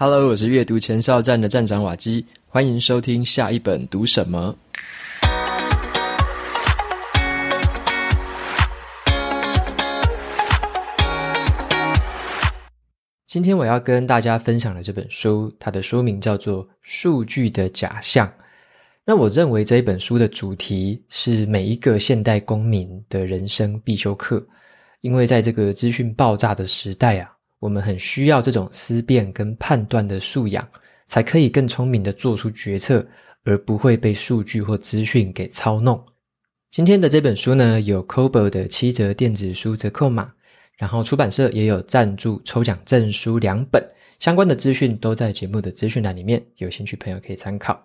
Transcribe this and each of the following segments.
Hello，我是阅读前哨站的站长瓦基，欢迎收听下一本读什么。今天我要跟大家分享的这本书，它的书名叫做《数据的假象》。那我认为这一本书的主题是每一个现代公民的人生必修课，因为在这个资讯爆炸的时代啊，我们很需要这种思辨跟判断的素养，才可以更聪明地做出决策，而不会被数据或资讯给操弄。今天的这本书呢，有 Kobo 的七折电子书折扣码。然后出版社也有赞助抽奖证书两本，相关的资讯都在节目的资讯栏里面，有兴趣朋友可以参考。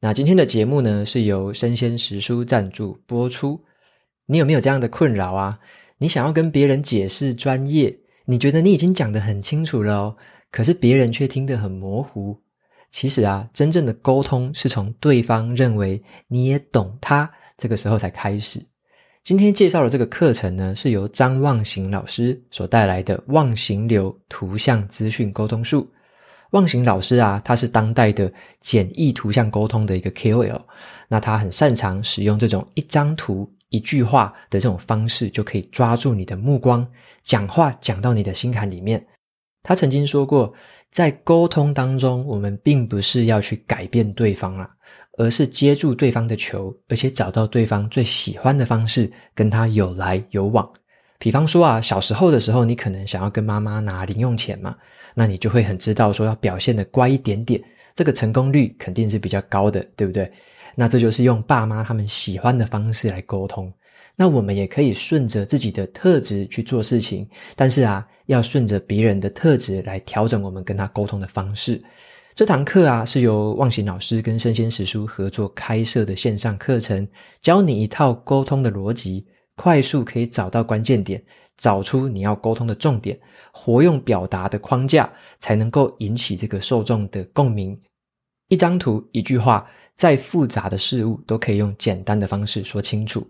那今天的节目呢，是由生鲜时书赞助播出。你有没有这样的困扰啊？你想要跟别人解释专业，你觉得你已经讲得很清楚了哦，可是别人却听得很模糊。其实啊，真正的沟通是从对方认为你也懂他，这个时候才开始。今天介绍的这个课程呢，是由张望行老师所带来的望行流图像资讯沟通术。望行老师啊，他是当代的简易图像沟通的一个 KOL，那他很擅长使用这种一张图一句话的这种方式，就可以抓住你的目光，讲话讲到你的心坎里面。他曾经说过，在沟通当中，我们并不是要去改变对方啦。而是接住对方的球，而且找到对方最喜欢的方式，跟他有来有往。比方说啊，小时候的时候，你可能想要跟妈妈拿零用钱嘛，那你就会很知道说要表现得乖一点点，这个成功率肯定是比较高的，对不对？那这就是用爸妈他们喜欢的方式来沟通。那我们也可以顺着自己的特质去做事情，但是啊，要顺着别人的特质来调整我们跟他沟通的方式。这堂课啊，是由忘形老师跟生鲜时书合作开设的线上课程，教你一套沟通的逻辑，快速可以找到关键点，找出你要沟通的重点，活用表达的框架，才能够引起这个受众的共鸣。一张图，一句话，再复杂的事物都可以用简单的方式说清楚。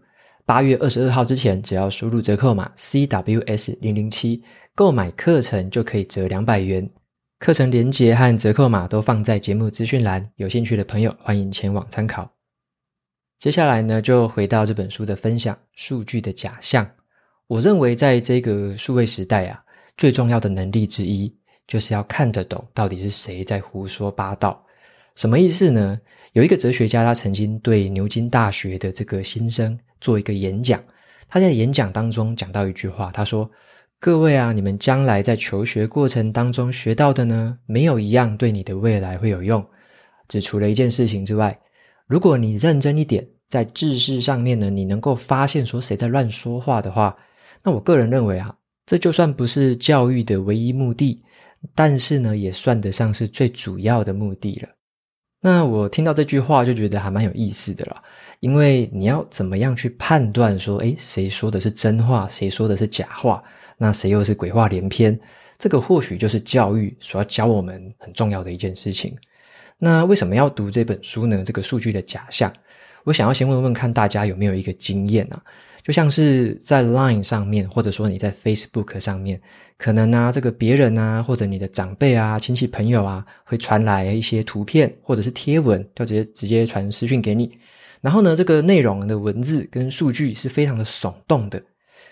八月二十二号之前，只要输入折扣码 CWS 零零七，购买课程就可以折两百元。课程连结和折扣码都放在节目资讯栏，有兴趣的朋友欢迎前往参考。接下来呢，就回到这本书的分享，数据的假象。我认为在这个数位时代啊，最重要的能力之一，就是要看得懂到底是谁在胡说八道。什么意思呢？有一个哲学家，他曾经对牛津大学的这个新生做一个演讲，他在演讲当中讲到一句话，他说。各位啊，你们将来在求学过程当中学到的呢，没有一样对你的未来会有用。只除了一件事情之外，如果你认真一点，在知识上面呢，你能够发现说谁在乱说话的话，那我个人认为啊，这就算不是教育的唯一目的，但是呢，也算得上是最主要的目的了。那我听到这句话就觉得还蛮有意思的啦，因为你要怎么样去判断说，诶，谁说的是真话，谁说的是假话？那谁又是鬼话连篇？这个或许就是教育所要教我们很重要的一件事情。那为什么要读这本书呢？这个数据的假象，我想要先问问看大家有没有一个经验啊？就像是在 Line 上面，或者说你在 Facebook 上面，可能啊，这个别人啊，或者你的长辈啊、亲戚朋友啊，会传来一些图片或者是贴文，就直接直接传私讯给你。然后呢，这个内容的文字跟数据是非常的耸动的。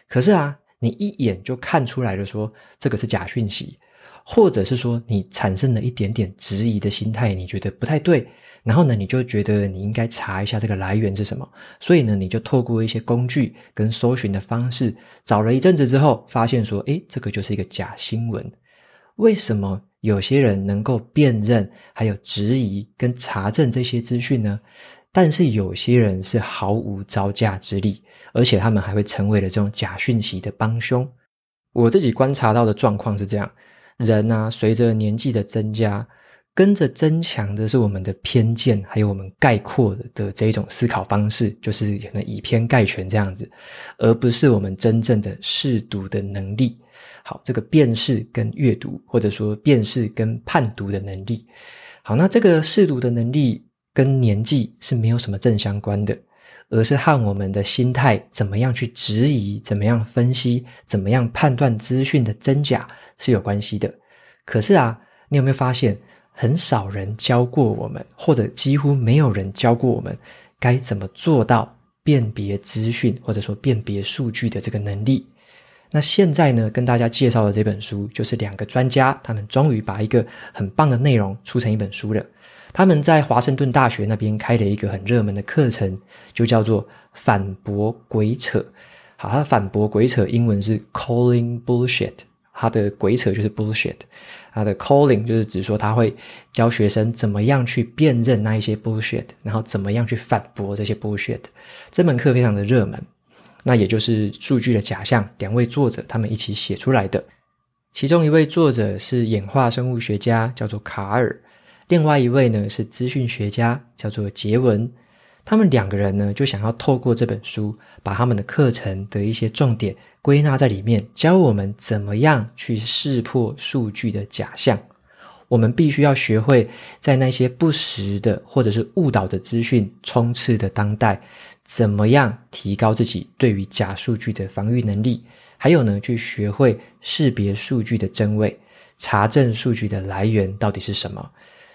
可是啊。你一眼就看出来了，说这个是假讯息，或者是说你产生了一点点质疑的心态，你觉得不太对，然后呢，你就觉得你应该查一下这个来源是什么，所以呢，你就透过一些工具跟搜寻的方式，找了一阵子之后，发现说，诶，这个就是一个假新闻。为什么有些人能够辨认，还有质疑跟查证这些资讯呢？但是有些人是毫无招架之力。而且他们还会成为了这种假讯息的帮凶。我自己观察到的状况是这样：人啊，随着年纪的增加，跟着增强的是我们的偏见，还有我们概括的这一种思考方式，就是可能以偏概全这样子，而不是我们真正的试读的能力。好，这个辨识跟阅读，或者说辨识跟判读的能力。好，那这个试读的能力跟年纪是没有什么正相关的。而是和我们的心态怎么样去质疑、怎么样分析、怎么样判断资讯的真假是有关系的。可是啊，你有没有发现，很少人教过我们，或者几乎没有人教过我们，该怎么做到辨别资讯，或者说辨别数据的这个能力？那现在呢，跟大家介绍的这本书，就是两个专家，他们终于把一个很棒的内容出成一本书了。他们在华盛顿大学那边开了一个很热门的课程，就叫做“反驳鬼扯”。好，他的反驳鬼扯英文是 “calling bullshit”，他的鬼扯就是 “bullshit”。他的 “calling” 就是指说他会教学生怎么样去辨认那一些 bullshit，然后怎么样去反驳这些 bullshit。这门课非常的热门。那也就是数据的假象，两位作者他们一起写出来的。其中一位作者是演化生物学家，叫做卡尔；另外一位呢是资讯学家，叫做杰文。他们两个人呢就想要透过这本书，把他们的课程的一些重点归纳在里面，教我们怎么样去识破数据的假象。我们必须要学会在那些不实的或者是误导的资讯充斥的当代。怎么样提高自己对于假数据的防御能力？还有呢，去学会识别数据的真伪，查证数据的来源到底是什么？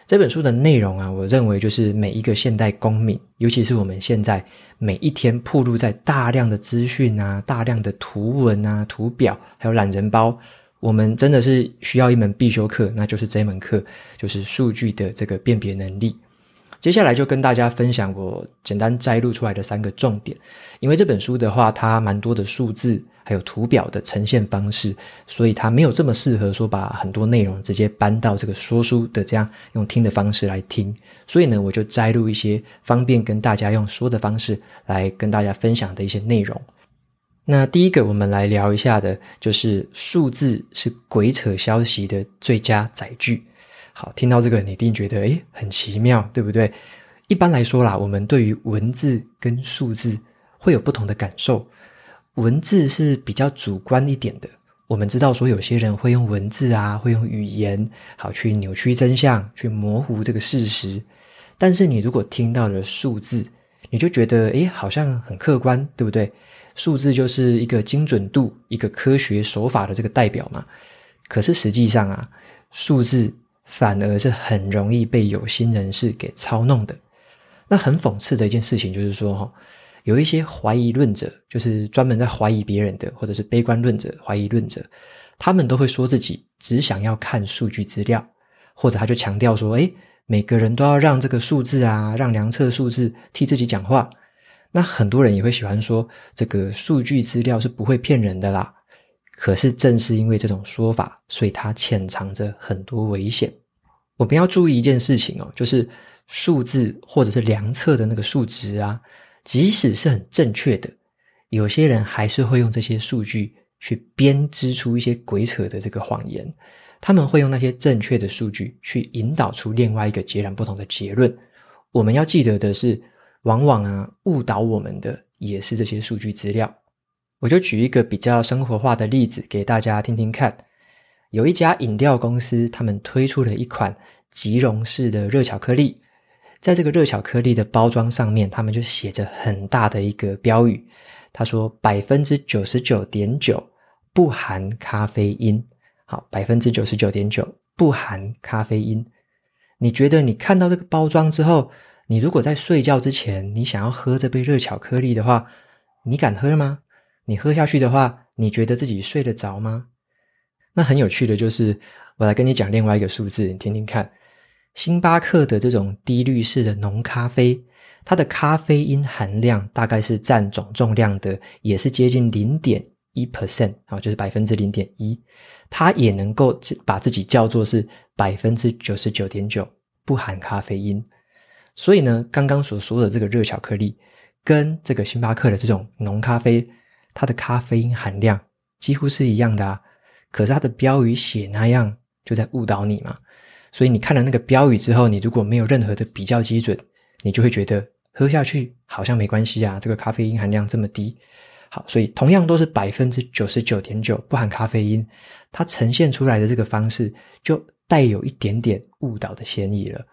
这本书的内容啊，我认为就是每一个现代公民，尤其是我们现在每一天暴露在大量的资讯啊、大量的图文啊、图表，还有懒人包，我们真的是需要一门必修课，那就是这门课，就是数据的这个辨别能力。接下来就跟大家分享我简单摘录出来的三个重点，因为这本书的话，它蛮多的数字还有图表的呈现方式，所以它没有这么适合说把很多内容直接搬到这个说书的这样用听的方式来听，所以呢，我就摘录一些方便跟大家用说的方式来跟大家分享的一些内容。那第一个我们来聊一下的，就是数字是鬼扯消息的最佳载具。好，听到这个，你一定觉得诶很奇妙，对不对？一般来说啦，我们对于文字跟数字会有不同的感受。文字是比较主观一点的，我们知道说有些人会用文字啊，会用语言，好去扭曲真相，去模糊这个事实。但是你如果听到了数字，你就觉得诶好像很客观，对不对？数字就是一个精准度、一个科学手法的这个代表嘛。可是实际上啊，数字。反而是很容易被有心人士给操弄的。那很讽刺的一件事情就是说，哈，有一些怀疑论者，就是专门在怀疑别人的，或者是悲观论者、怀疑论者，他们都会说自己只想要看数据资料，或者他就强调说，诶，每个人都要让这个数字啊，让量测数字替自己讲话。那很多人也会喜欢说，这个数据资料是不会骗人的啦。可是，正是因为这种说法，所以它潜藏着很多危险。我们要注意一件事情哦，就是数字或者是量测的那个数值啊，即使是很正确的，有些人还是会用这些数据去编织出一些鬼扯的这个谎言。他们会用那些正确的数据去引导出另外一个截然不同的结论。我们要记得的是，往往啊，误导我们的也是这些数据资料。我就举一个比较生活化的例子给大家听听看。有一家饮料公司，他们推出了一款即溶式的热巧克力。在这个热巧克力的包装上面，他们就写着很大的一个标语，他说：“百分之九十九点九不含咖啡因。”好，百分之九十九点九不含咖啡因。你觉得你看到这个包装之后，你如果在睡觉之前，你想要喝这杯热巧克力的话，你敢喝吗？你喝下去的话，你觉得自己睡得着吗？那很有趣的就是，我来跟你讲另外一个数字，你听听看。星巴克的这种低滤式的浓咖啡，它的咖啡因含量大概是占总重量的，也是接近零点一 percent 啊，就是百分之零点一。它也能够把自己叫做是百分之九十九点九不含咖啡因。所以呢，刚刚所说的这个热巧克力，跟这个星巴克的这种浓咖啡。它的咖啡因含量几乎是一样的啊，可是它的标语写那样就在误导你嘛。所以你看了那个标语之后，你如果没有任何的比较基准，你就会觉得喝下去好像没关系啊，这个咖啡因含量这么低。好，所以同样都是百分之九十九点九不含咖啡因，它呈现出来的这个方式就带有一点点误导的嫌疑了。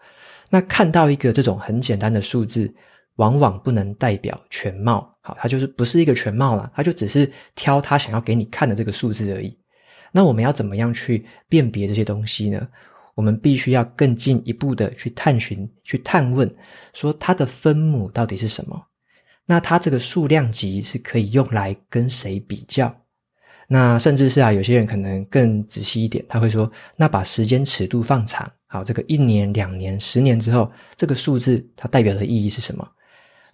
那看到一个这种很简单的数字。往往不能代表全貌，好，它就是不是一个全貌啦，它就只是挑它想要给你看的这个数字而已。那我们要怎么样去辨别这些东西呢？我们必须要更进一步的去探寻、去探问，说它的分母到底是什么？那它这个数量级是可以用来跟谁比较？那甚至是啊，有些人可能更仔细一点，他会说，那把时间尺度放长，好，这个一年、两年、十年之后，这个数字它代表的意义是什么？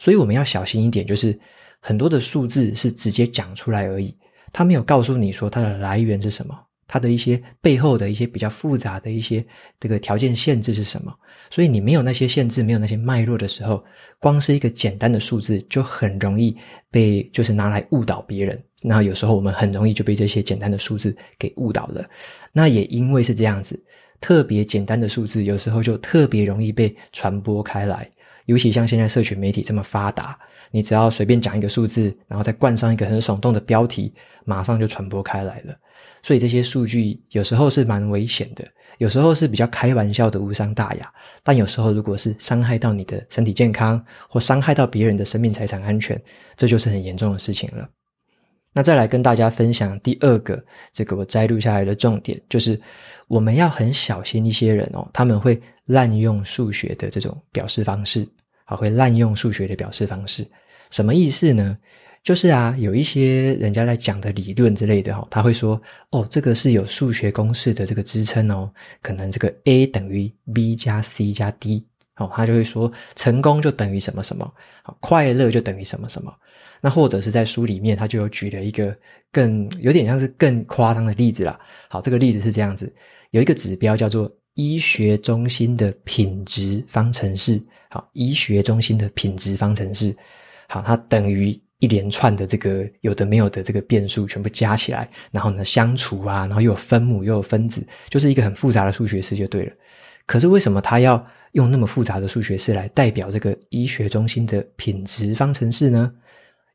所以我们要小心一点，就是很多的数字是直接讲出来而已，它没有告诉你说它的来源是什么。它的一些背后的一些比较复杂的一些这个条件限制是什么？所以你没有那些限制，没有那些脉络的时候，光是一个简单的数字就很容易被就是拿来误导别人。那有时候我们很容易就被这些简单的数字给误导了。那也因为是这样子，特别简单的数字有时候就特别容易被传播开来。尤其像现在社群媒体这么发达，你只要随便讲一个数字，然后再冠上一个很耸动的标题，马上就传播开来了。所以这些数据有时候是蛮危险的，有时候是比较开玩笑的无伤大雅，但有时候如果是伤害到你的身体健康，或伤害到别人的生命财产安全，这就是很严重的事情了。那再来跟大家分享第二个，这个我摘录下来的重点，就是我们要很小心一些人哦，他们会滥用数学的这种表示方式，啊，会滥用数学的表示方式，什么意思呢？就是啊，有一些人家在讲的理论之类的哈，他会说哦，这个是有数学公式的这个支撑哦，可能这个 A 等于 B 加 C 加 D 哦，他就会说成功就等于什么什么，快乐就等于什么什么。那或者是在书里面，他就有举了一个更有点像是更夸张的例子啦。好，这个例子是这样子，有一个指标叫做医学中心的品质方程式。好，医学中心的品质方程式，好，它等于。一连串的这个有的没有的这个变数全部加起来，然后呢相除啊，然后又有分母又有分子，就是一个很复杂的数学式就对了。可是为什么他要用那么复杂的数学式来代表这个医学中心的品质方程式呢？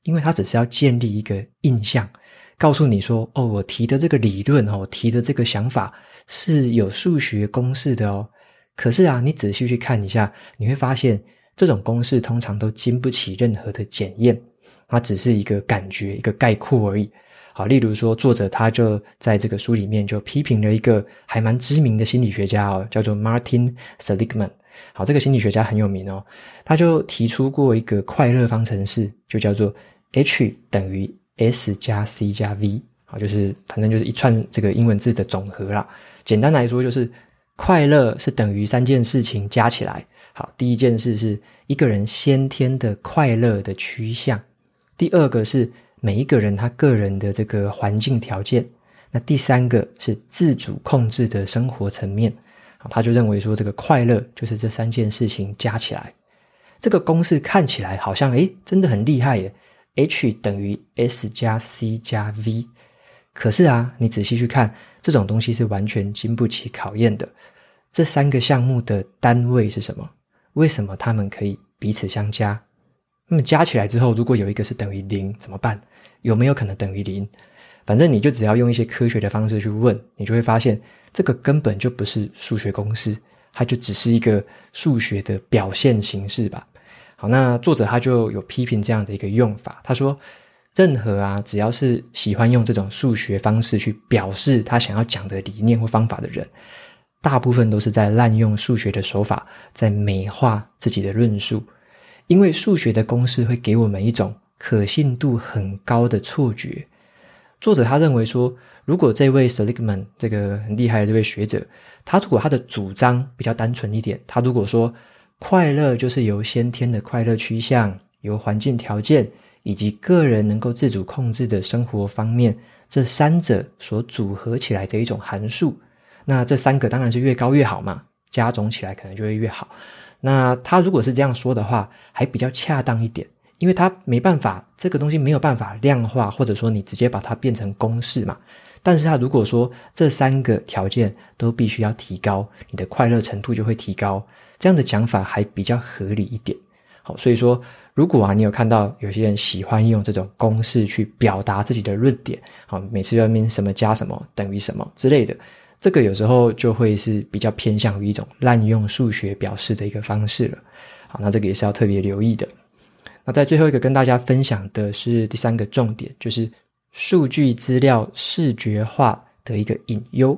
因为他只是要建立一个印象，告诉你说，哦，我提的这个理论哦，我提的这个想法是有数学公式的哦。可是啊，你仔细去看一下，你会发现这种公式通常都经不起任何的检验。它只是一个感觉，一个概括而已。好，例如说，作者他就在这个书里面就批评了一个还蛮知名的心理学家哦，叫做 Martin Seligman。好，这个心理学家很有名哦，他就提出过一个快乐方程式，就叫做 H 等于 S 加 C 加 V。好，就是反正就是一串这个英文字的总和啦。简单来说，就是快乐是等于三件事情加起来。好，第一件事是一个人先天的快乐的趋向。第二个是每一个人他个人的这个环境条件，那第三个是自主控制的生活层面，好他就认为说这个快乐就是这三件事情加起来，这个公式看起来好像诶真的很厉害耶，H 等于 S 加 C 加 V，可是啊，你仔细去看，这种东西是完全经不起考验的。这三个项目的单位是什么？为什么它们可以彼此相加？那么加起来之后，如果有一个是等于零，怎么办？有没有可能等于零？反正你就只要用一些科学的方式去问，你就会发现这个根本就不是数学公式，它就只是一个数学的表现形式吧。好，那作者他就有批评这样的一个用法，他说，任何啊，只要是喜欢用这种数学方式去表示他想要讲的理念或方法的人，大部分都是在滥用数学的手法，在美化自己的论述。因为数学的公式会给我们一种可信度很高的错觉。作者他认为说，如果这位 Seligman 这个很厉害的这位学者，他如果他的主张比较单纯一点，他如果说快乐就是由先天的快乐趋向、由环境条件以及个人能够自主控制的生活方面这三者所组合起来的一种函数，那这三个当然是越高越好嘛，加总起来可能就会越好。那他如果是这样说的话，还比较恰当一点，因为他没办法，这个东西没有办法量化，或者说你直接把它变成公式嘛。但是他如果说这三个条件都必须要提高，你的快乐程度就会提高，这样的讲法还比较合理一点。好，所以说如果啊，你有看到有些人喜欢用这种公式去表达自己的论点，好，每次要面什么加什么等于什么之类的。这个有时候就会是比较偏向于一种滥用数学表示的一个方式了。好，那这个也是要特别留意的。那在最后一个跟大家分享的是第三个重点，就是数据资料视觉化的一个隐忧。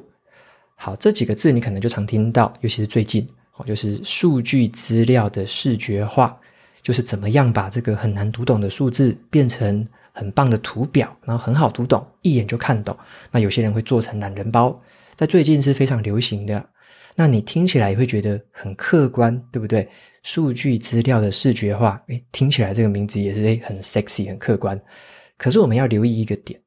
好，这几个字你可能就常听到，尤其是最近，哦，就是数据资料的视觉化，就是怎么样把这个很难读懂的数字变成很棒的图表，然后很好读懂，一眼就看懂。那有些人会做成懒人包，在最近是非常流行的。那你听起来也会觉得很客观，对不对？数据资料的视觉化，诶，听起来这个名字也是诶很 sexy、很客观。可是我们要留意一个点，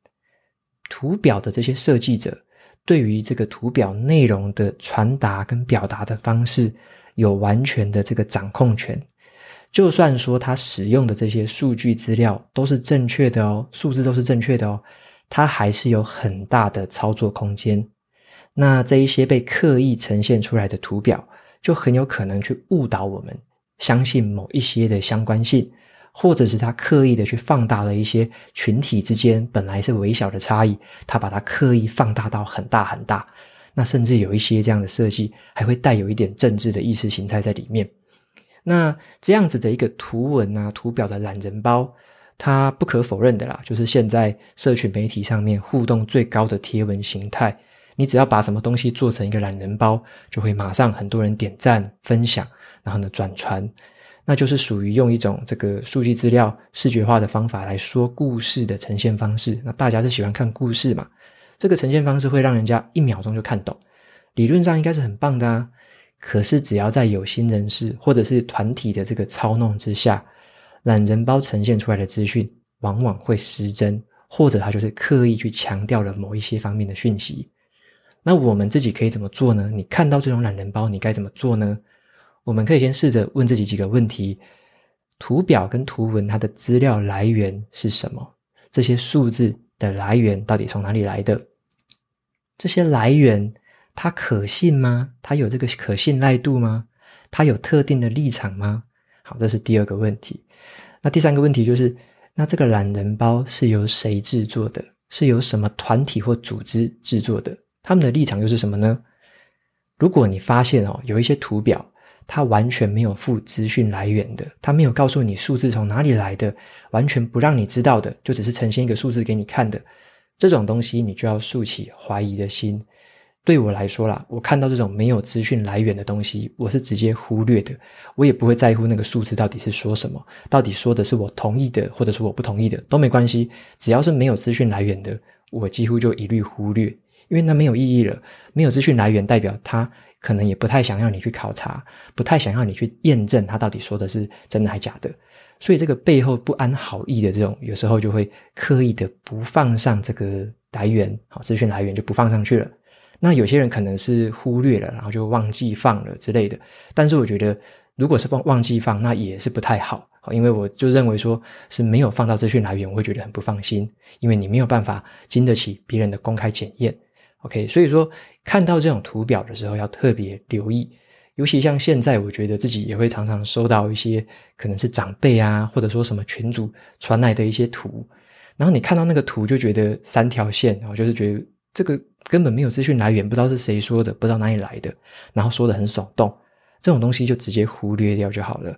图表的这些设计者。对于这个图表内容的传达跟表达的方式，有完全的这个掌控权。就算说他使用的这些数据资料都是正确的哦，数字都是正确的哦，他还是有很大的操作空间。那这一些被刻意呈现出来的图表，就很有可能去误导我们，相信某一些的相关性。或者是他刻意的去放大了一些群体之间本来是微小的差异，他把它刻意放大到很大很大。那甚至有一些这样的设计，还会带有一点政治的意识形态在里面。那这样子的一个图文啊、图表的懒人包，它不可否认的啦，就是现在社群媒体上面互动最高的贴文形态。你只要把什么东西做成一个懒人包，就会马上很多人点赞、分享，然后呢转传。那就是属于用一种这个数据资料视觉化的方法来说故事的呈现方式。那大家是喜欢看故事嘛？这个呈现方式会让人家一秒钟就看懂，理论上应该是很棒的啊。可是只要在有心人士或者是团体的这个操弄之下，懒人包呈现出来的资讯往往会失真，或者他就是刻意去强调了某一些方面的讯息。那我们自己可以怎么做呢？你看到这种懒人包，你该怎么做呢？我们可以先试着问自己几个问题：图表跟图文它的资料来源是什么？这些数字的来源到底从哪里来的？这些来源它可信吗？它有这个可信赖度吗？它有特定的立场吗？好，这是第二个问题。那第三个问题就是：那这个懒人包是由谁制作的？是由什么团体或组织制作的？他们的立场又是什么呢？如果你发现哦，有一些图表，它完全没有附资讯来源的，它没有告诉你数字从哪里来的，完全不让你知道的，就只是呈现一个数字给你看的，这种东西你就要竖起怀疑的心。对我来说啦，我看到这种没有资讯来源的东西，我是直接忽略的，我也不会在乎那个数字到底是说什么，到底说的是我同意的，或者是我不同意的都没关系，只要是没有资讯来源的，我几乎就一律忽略，因为那没有意义了，没有资讯来源代表它。可能也不太想要你去考察，不太想要你去验证他到底说的是真的还是假的，所以这个背后不安好意的这种，有时候就会刻意的不放上这个来源，好，资讯来源就不放上去了。那有些人可能是忽略了，然后就忘记放了之类的。但是我觉得，如果是忘忘记放，那也是不太好，好，因为我就认为说是没有放到资讯来源，我会觉得很不放心，因为你没有办法经得起别人的公开检验。OK，所以说看到这种图表的时候要特别留意，尤其像现在，我觉得自己也会常常收到一些可能是长辈啊，或者说什么群主传来的一些图，然后你看到那个图就觉得三条线，然后就是觉得这个根本没有资讯来源，不知道是谁说的，不知道哪里来的，然后说得很耸动，这种东西就直接忽略掉就好了。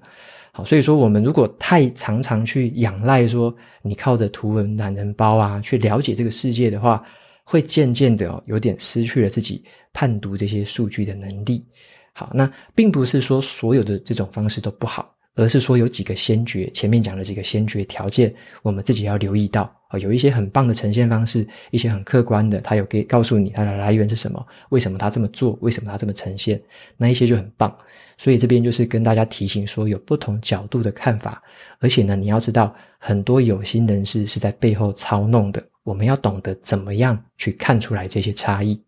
好，所以说我们如果太常常去仰赖说你靠着图文懒人包啊去了解这个世界的话，会渐渐的哦，有点失去了自己判读这些数据的能力。好，那并不是说所有的这种方式都不好，而是说有几个先决，前面讲的几个先决条件，我们自己要留意到啊。有一些很棒的呈现方式，一些很客观的，他有给告诉你它的来源是什么，为什么他这么做，为什么他这么呈现，那一些就很棒。所以这边就是跟大家提醒说，有不同角度的看法，而且呢，你要知道，很多有心人士是在背后操弄的。我们要懂得怎么样去看出来这些差异。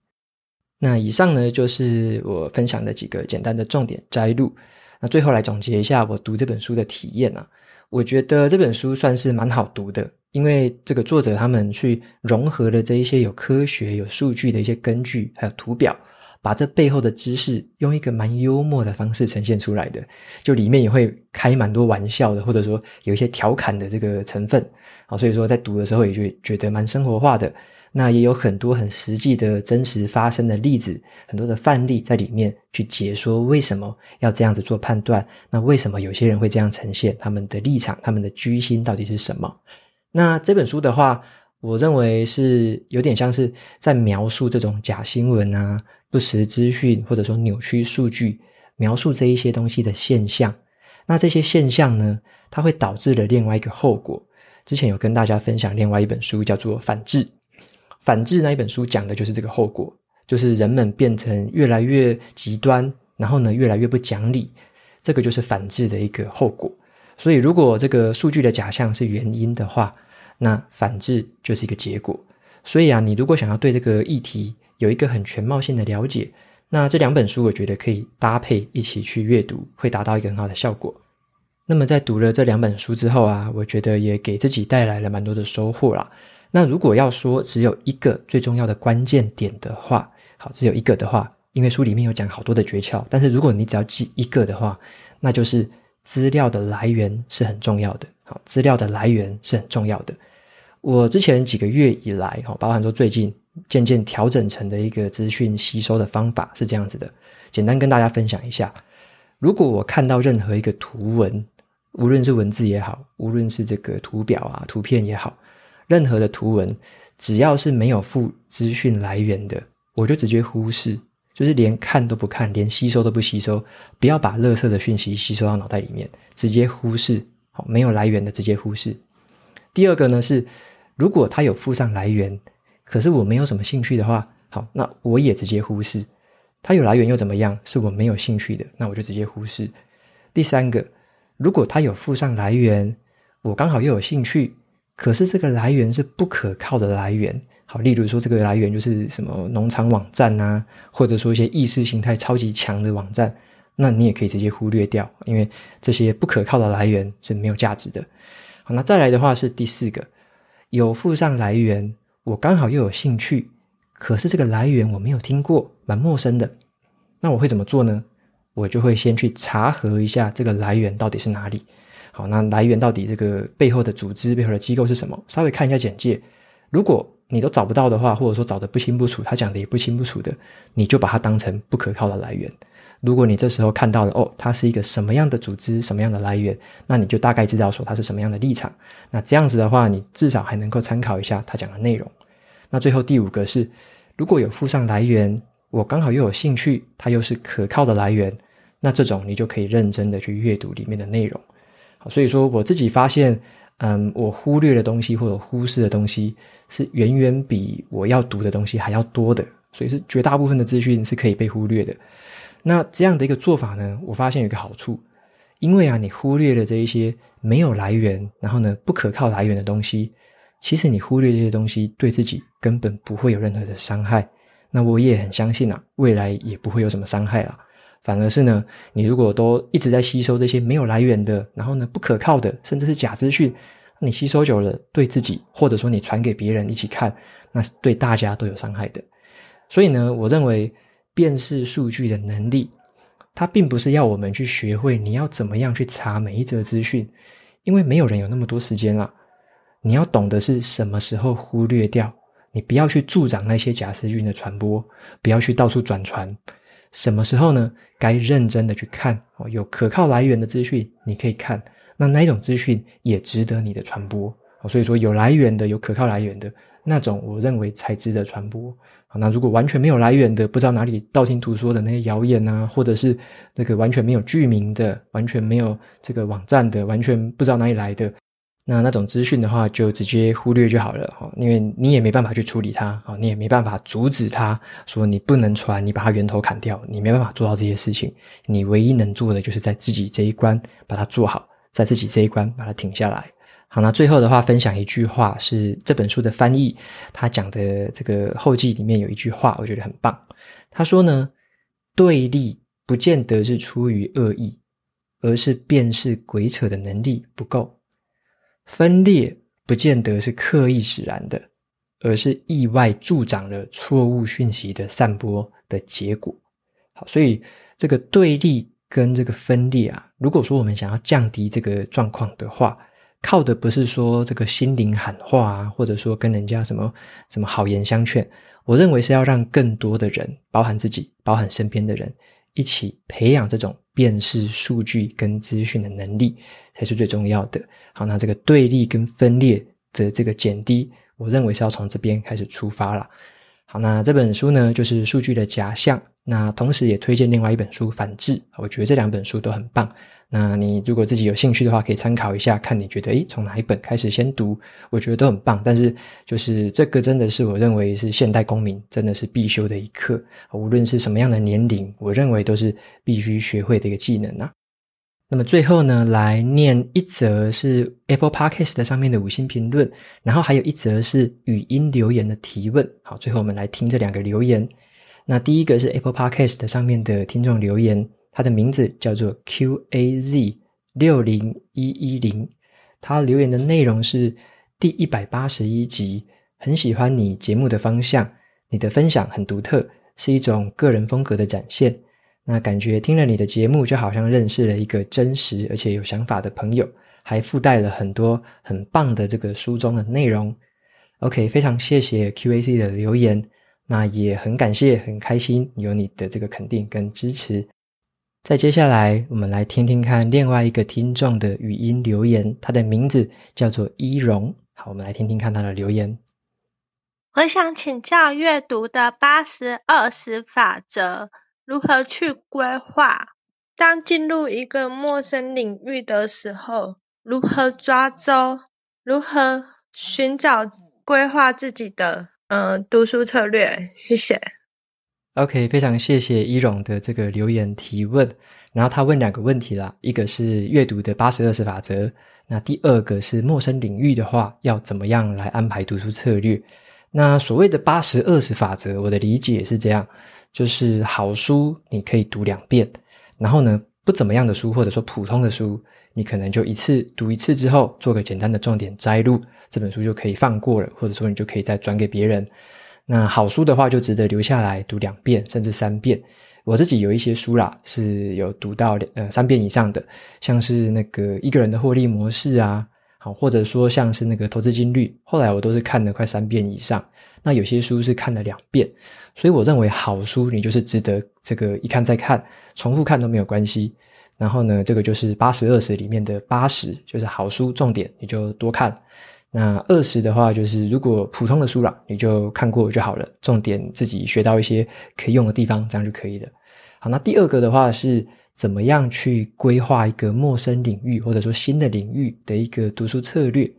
那以上呢，就是我分享的几个简单的重点摘录。那最后来总结一下我读这本书的体验啊，我觉得这本书算是蛮好读的，因为这个作者他们去融合了这一些有科学、有数据的一些根据，还有图表。把这背后的知识用一个蛮幽默的方式呈现出来的，就里面也会开蛮多玩笑的，或者说有一些调侃的这个成分，好，所以说在读的时候也就觉得蛮生活化的。那也有很多很实际的真实发生的例子，很多的范例在里面去解说为什么要这样子做判断，那为什么有些人会这样呈现他们的立场，他们的居心到底是什么？那这本书的话。我认为是有点像是在描述这种假新闻啊、不实资讯或者说扭曲数据，描述这一些东西的现象。那这些现象呢，它会导致了另外一个后果。之前有跟大家分享另外一本书，叫做《反制》。《反制》那一本书讲的就是这个后果，就是人们变成越来越极端，然后呢，越来越不讲理。这个就是反制的一个后果。所以，如果这个数据的假象是原因的话，那反制就是一个结果。所以啊，你如果想要对这个议题有一个很全貌性的了解，那这两本书我觉得可以搭配一起去阅读，会达到一个很好的效果。那么在读了这两本书之后啊，我觉得也给自己带来了蛮多的收获啦。那如果要说只有一个最重要的关键点的话，好，只有一个的话，因为书里面有讲好多的诀窍，但是如果你只要记一个的话，那就是资料的来源是很重要的。好，资料的来源是很重要的。我之前几个月以来，哈，包含说最近渐渐调整成的一个资讯吸收的方法是这样子的，简单跟大家分享一下。如果我看到任何一个图文，无论是文字也好，无论是这个图表啊、图片也好，任何的图文，只要是没有附资讯来源的，我就直接忽视，就是连看都不看，连吸收都不吸收，不要把垃圾的讯息吸收到脑袋里面，直接忽视，好，没有来源的直接忽视。第二个呢是。如果他有附上来源，可是我没有什么兴趣的话，好，那我也直接忽视。它有来源又怎么样？是我没有兴趣的，那我就直接忽视。第三个，如果它有附上来源，我刚好又有兴趣，可是这个来源是不可靠的来源。好，例如说这个来源就是什么农场网站啊，或者说一些意识形态超级强的网站，那你也可以直接忽略掉，因为这些不可靠的来源是没有价值的。好，那再来的话是第四个。有附上来源，我刚好又有兴趣，可是这个来源我没有听过，蛮陌生的。那我会怎么做呢？我就会先去查核一下这个来源到底是哪里。好，那来源到底这个背后的组织、背后的机构是什么？稍微看一下简介。如果你都找不到的话，或者说找得不清不楚，他讲的也不清不楚的，你就把它当成不可靠的来源。如果你这时候看到了哦，它是一个什么样的组织，什么样的来源，那你就大概知道说它是什么样的立场。那这样子的话，你至少还能够参考一下他讲的内容。那最后第五个是，如果有附上来源，我刚好又有兴趣，它又是可靠的来源，那这种你就可以认真的去阅读里面的内容。好，所以说我自己发现，嗯，我忽略的东西或者忽视的东西是远远比我要读的东西还要多的，所以是绝大部分的资讯是可以被忽略的。那这样的一个做法呢，我发现有一个好处，因为啊，你忽略了这一些没有来源，然后呢，不可靠来源的东西，其实你忽略这些东西，对自己根本不会有任何的伤害。那我也很相信啊，未来也不会有什么伤害啦。反而是呢，你如果都一直在吸收这些没有来源的，然后呢，不可靠的，甚至是假资讯，你吸收久了，对自己或者说你传给别人一起看，那对大家都有伤害的。所以呢，我认为。辨识数据的能力，它并不是要我们去学会你要怎么样去查每一则资讯，因为没有人有那么多时间了。你要懂得是什么时候忽略掉，你不要去助长那些假资讯的传播，不要去到处转传。什么时候呢？该认真的去看哦，有可靠来源的资讯你可以看，那那一种资讯也值得你的传播。所以说有来源的、有可靠来源的那种，我认为才值得传播。那如果完全没有来源的，不知道哪里道听途说的那些谣言啊，或者是那个完全没有剧名的、完全没有这个网站的、完全不知道哪里来的，那那种资讯的话，就直接忽略就好了哈，因为你也没办法去处理它，你也没办法阻止它，说你不能传，你把它源头砍掉，你没办法做到这些事情，你唯一能做的就是在自己这一关把它做好，在自己这一关把它停下来。好，那最后的话，分享一句话是这本书的翻译，他讲的这个后记里面有一句话，我觉得很棒。他说呢，对立不见得是出于恶意，而是辨识鬼扯的能力不够；分裂不见得是刻意使然的，而是意外助长了错误讯息的散播的结果。好，所以这个对立跟这个分裂啊，如果说我们想要降低这个状况的话，靠的不是说这个心灵喊话啊，或者说跟人家什么什么好言相劝。我认为是要让更多的人，包含自己，包含身边的人，一起培养这种辨识数据跟资讯的能力，才是最重要的。好，那这个对立跟分裂的这个减低，我认为是要从这边开始出发了。好，那这本书呢，就是《数据的假象》。那同时也推荐另外一本书《反制》，我觉得这两本书都很棒。那你如果自己有兴趣的话，可以参考一下，看你觉得诶，从哪一本开始先读，我觉得都很棒。但是就是这个真的是我认为是现代公民真的是必修的一课，无论是什么样的年龄，我认为都是必须学会的一个技能啊。那么最后呢，来念一则是 Apple Podcast 上面的五星评论，然后还有一则是语音留言的提问。好，最后我们来听这两个留言。那第一个是 Apple Podcast 上面的听众留言，他的名字叫做 QAZ 六零一一零，他留言的内容是第一百八十一集，很喜欢你节目的方向，你的分享很独特，是一种个人风格的展现。那感觉听了你的节目，就好像认识了一个真实而且有想法的朋友，还附带了很多很棒的这个书中的内容。OK，非常谢谢 QAC 的留言，那也很感谢，很开心有你的这个肯定跟支持。再接下来，我们来听听看另外一个听众的语音留言，他的名字叫做伊荣。好，我们来听听看他的留言。我想请教阅读的八十二十法则。如何去规划？当进入一个陌生领域的时候，如何抓周？如何寻找规划自己的嗯、呃、读书策略？谢谢。OK，非常谢谢伊荣的这个留言提问。然后他问两个问题啦，一个是阅读的八十二十法则，那第二个是陌生领域的话要怎么样来安排读书策略？那所谓的八十二十法则，我的理解是这样。就是好书，你可以读两遍，然后呢，不怎么样的书，或者说普通的书，你可能就一次读一次之后，做个简单的重点摘录，这本书就可以放过了，或者说你就可以再转给别人。那好书的话，就值得留下来读两遍，甚至三遍。我自己有一些书啦，是有读到呃三遍以上的，像是那个一个人的获利模式啊，好，或者说像是那个投资金律，后来我都是看了快三遍以上。那有些书是看了两遍，所以我认为好书你就是值得这个一看再看，重复看都没有关系。然后呢，这个就是八十二十里面的八十，就是好书重点你就多看。那二十的话，就是如果普通的书啦，你就看过就好了，重点自己学到一些可以用的地方，这样就可以了。好，那第二个的话是怎么样去规划一个陌生领域或者说新的领域的一个读书策略？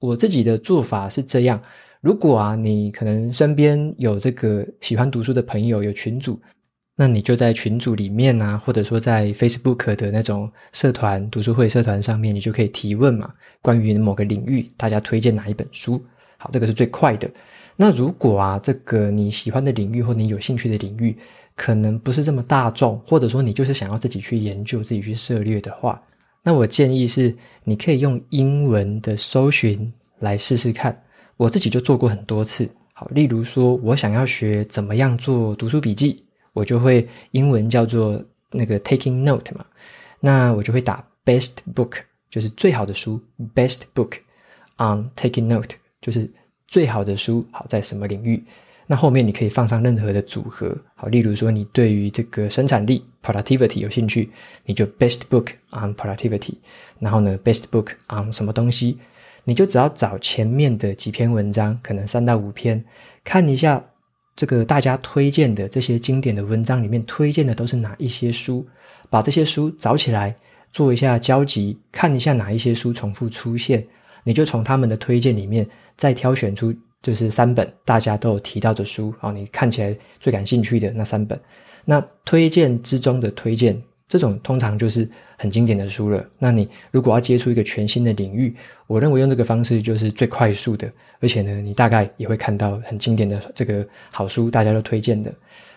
我自己的做法是这样。如果啊，你可能身边有这个喜欢读书的朋友，有群组，那你就在群组里面啊，或者说在 Facebook 的那种社团、读书会社团上面，你就可以提问嘛，关于某个领域，大家推荐哪一本书？好，这个是最快的。那如果啊，这个你喜欢的领域或你有兴趣的领域，可能不是这么大众，或者说你就是想要自己去研究、自己去涉猎的话，那我建议是，你可以用英文的搜寻来试试看。我自己就做过很多次，好，例如说我想要学怎么样做读书笔记，我就会英文叫做那个 taking note 嘛，那我就会打 best book，就是最好的书，best book on taking note，就是最好的书，好，在什么领域？那后面你可以放上任何的组合，好，例如说你对于这个生产力 productivity 有兴趣，你就 best book on productivity，然后呢 best book on 什么东西？你就只要找前面的几篇文章，可能三到五篇，看一下这个大家推荐的这些经典的文章里面推荐的都是哪一些书，把这些书找起来做一下交集，看一下哪一些书重复出现，你就从他们的推荐里面再挑选出就是三本大家都有提到的书，啊，你看起来最感兴趣的那三本，那推荐之中的推荐。这种通常就是很经典的书了。那你如果要接触一个全新的领域，我认为用这个方式就是最快速的，而且呢，你大概也会看到很经典的这个好书，大家都推荐的。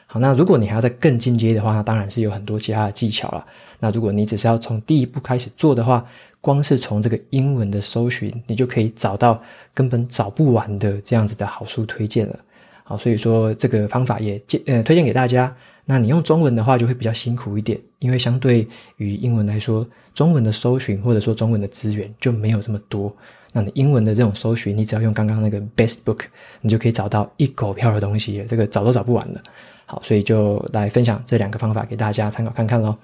好，那如果你还要再更进阶的话，当然是有很多其他的技巧了。那如果你只是要从第一步开始做的话，光是从这个英文的搜寻，你就可以找到根本找不完的这样子的好书推荐了。好，所以说这个方法也呃推荐给大家。那你用中文的话就会比较辛苦一点，因为相对于英文来说，中文的搜寻或者说中文的资源就没有这么多。那你英文的这种搜寻，你只要用刚刚那个 best book，你就可以找到一狗票的东西，这个找都找不完了。好，所以就来分享这两个方法给大家参考看看喽。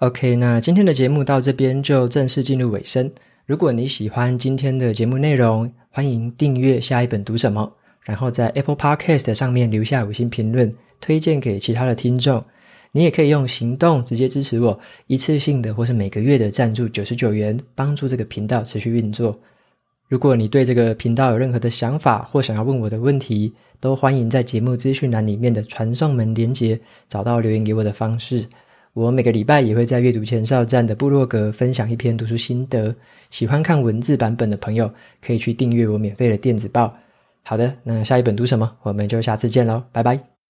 OK，那今天的节目到这边就正式进入尾声。如果你喜欢今天的节目内容，欢迎订阅下一本读什么，然后在 Apple Podcast 上面留下五星评论，推荐给其他的听众。你也可以用行动直接支持我，一次性的或是每个月的赞助九十九元，帮助这个频道持续运作。如果你对这个频道有任何的想法或想要问我的问题，都欢迎在节目资讯栏里面的传送门连接找到留言给我的方式。我每个礼拜也会在阅读前哨站的部落格分享一篇读书心得，喜欢看文字版本的朋友可以去订阅我免费的电子报。好的，那下一本读什么？我们就下次见喽，拜拜。